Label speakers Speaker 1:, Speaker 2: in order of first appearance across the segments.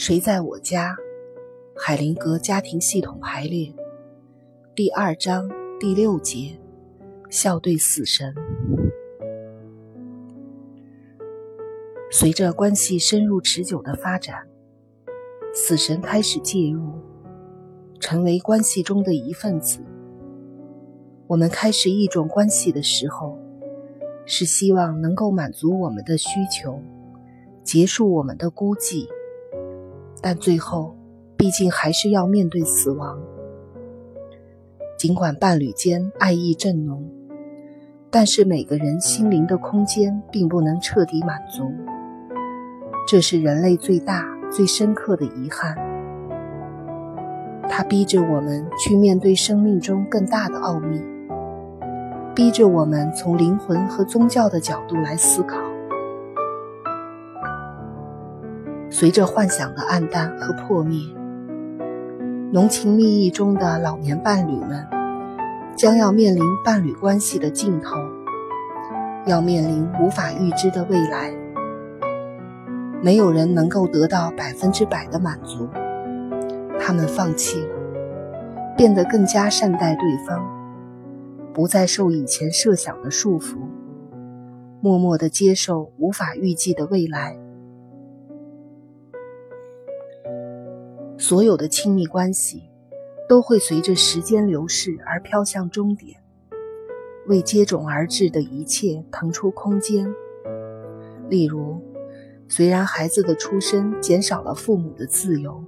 Speaker 1: 谁在我家？海灵格家庭系统排列第二章第六节：笑对死神。随着关系深入持久的发展，死神开始介入，成为关系中的一份子。我们开始一种关系的时候，是希望能够满足我们的需求，结束我们的孤寂。但最后，毕竟还是要面对死亡。尽管伴侣间爱意正浓，但是每个人心灵的空间并不能彻底满足，这是人类最大、最深刻的遗憾。它逼着我们去面对生命中更大的奥秘。逼着我们从灵魂和宗教的角度来思考。随着幻想的暗淡和破灭，浓情蜜意中的老年伴侣们将要面临伴侣关系的尽头，要面临无法预知的未来。没有人能够得到百分之百的满足，他们放弃了，变得更加善待对方。不再受以前设想的束缚，默默地接受无法预计的未来。所有的亲密关系都会随着时间流逝而飘向终点，为接踵而至的一切腾出空间。例如，虽然孩子的出生减少了父母的自由，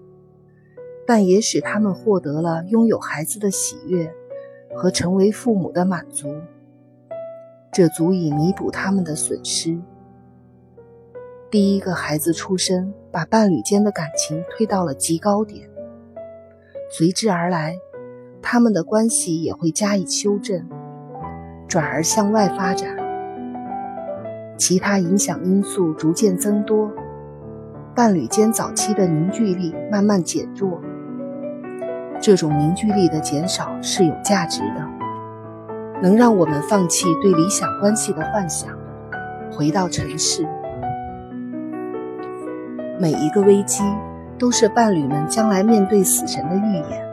Speaker 1: 但也使他们获得了拥有孩子的喜悦。和成为父母的满足，这足以弥补他们的损失。第一个孩子出生，把伴侣间的感情推到了极高点，随之而来，他们的关系也会加以修正，转而向外发展。其他影响因素逐渐增多，伴侣间早期的凝聚力慢慢减弱。这种凝聚力的减少是有价值的，能让我们放弃对理想关系的幻想，回到城市。每一个危机都是伴侣们将来面对死神的预演。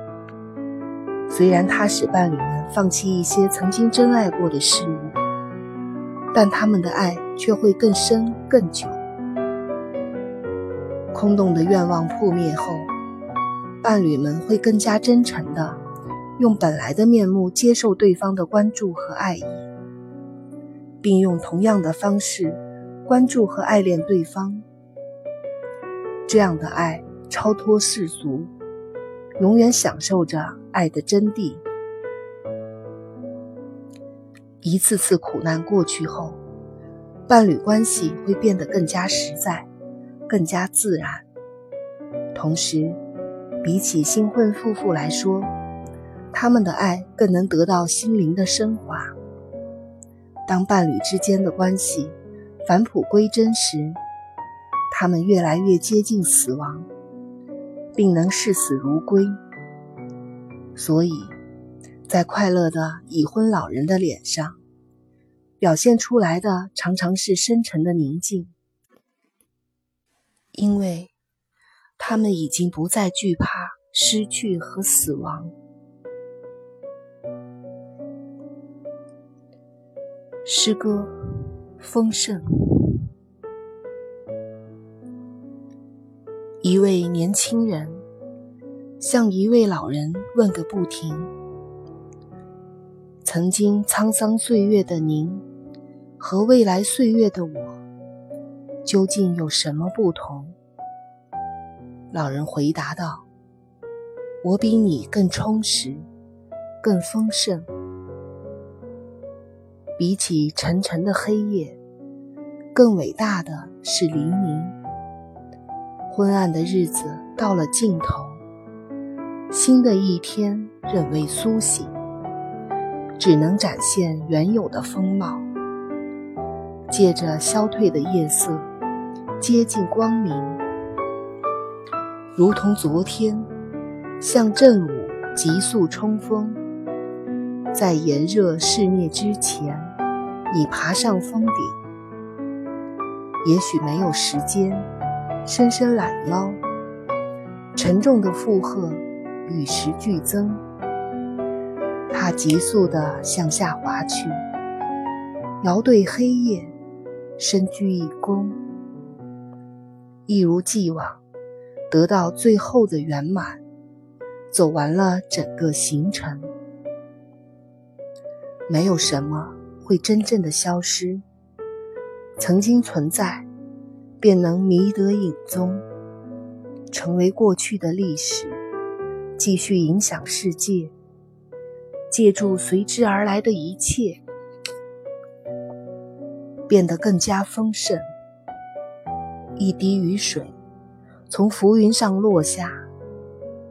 Speaker 1: 虽然它使伴侣们放弃一些曾经真爱过的事物，但他们的爱却会更深更久。空洞的愿望破灭后。伴侣们会更加真诚地用本来的面目接受对方的关注和爱意，并用同样的方式关注和爱恋对方。这样的爱超脱世俗，永远享受着爱的真谛。一次次苦难过去后，伴侣关系会变得更加实在，更加自然，同时。比起新婚夫妇来说，他们的爱更能得到心灵的升华。当伴侣之间的关系返璞归真时，他们越来越接近死亡，并能视死如归。所以，在快乐的已婚老人的脸上，表现出来的常常是深沉的宁静，因为。他们已经不再惧怕失去和死亡。诗歌丰盛。一位年轻人向一位老人问个不停：“曾经沧桑岁月的您和未来岁月的我，究竟有什么不同？”老人回答道：“我比你更充实，更丰盛。比起沉沉的黑夜，更伟大的是黎明。昏暗的日子到了尽头，新的一天仍未苏醒，只能展现原有的风貌。借着消退的夜色，接近光明。”如同昨天，像正午急速冲锋，在炎热肆虐之前，你爬上峰顶。也许没有时间，伸伸懒腰，沉重的负荷与时俱增，它急速地向下滑去，遥对黑夜，深居一躬，一如既往，得到最后的圆满，走完了整个行程。没有什么会真正的消失，曾经存在，便能迷得影踪，成为过去的历史，继续影响世界，借助随之而来的一切，变得更加丰盛。一滴雨水从浮云上落下，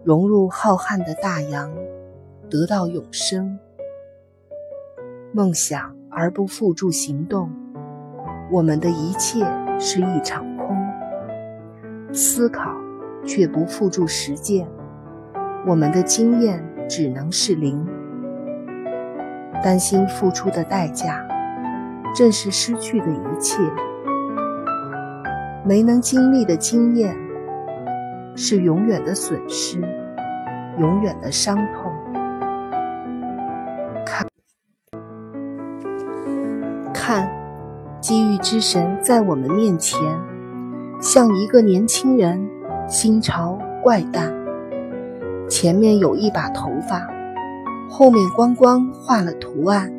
Speaker 1: 融入浩瀚的大洋，得到永生。梦想而不付诸行动，我们的一切是一场空；思考却不付诸实践，我们的经验只能是零。担心付出的代价，正是失去的一切；没能经历的经验，是永远的损失，永远的伤痛。机遇之神在我们面前，像一个年轻人，新潮怪诞。前面有一把头发，后面光光画了图案。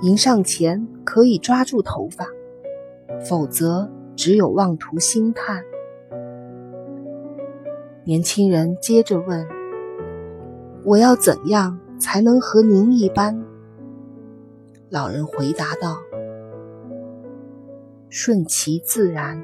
Speaker 1: 迎上前可以抓住头发，否则只有妄图兴叹。年轻人接着问：“我要怎样才能和您一般？”老人回答道：“顺其自然。”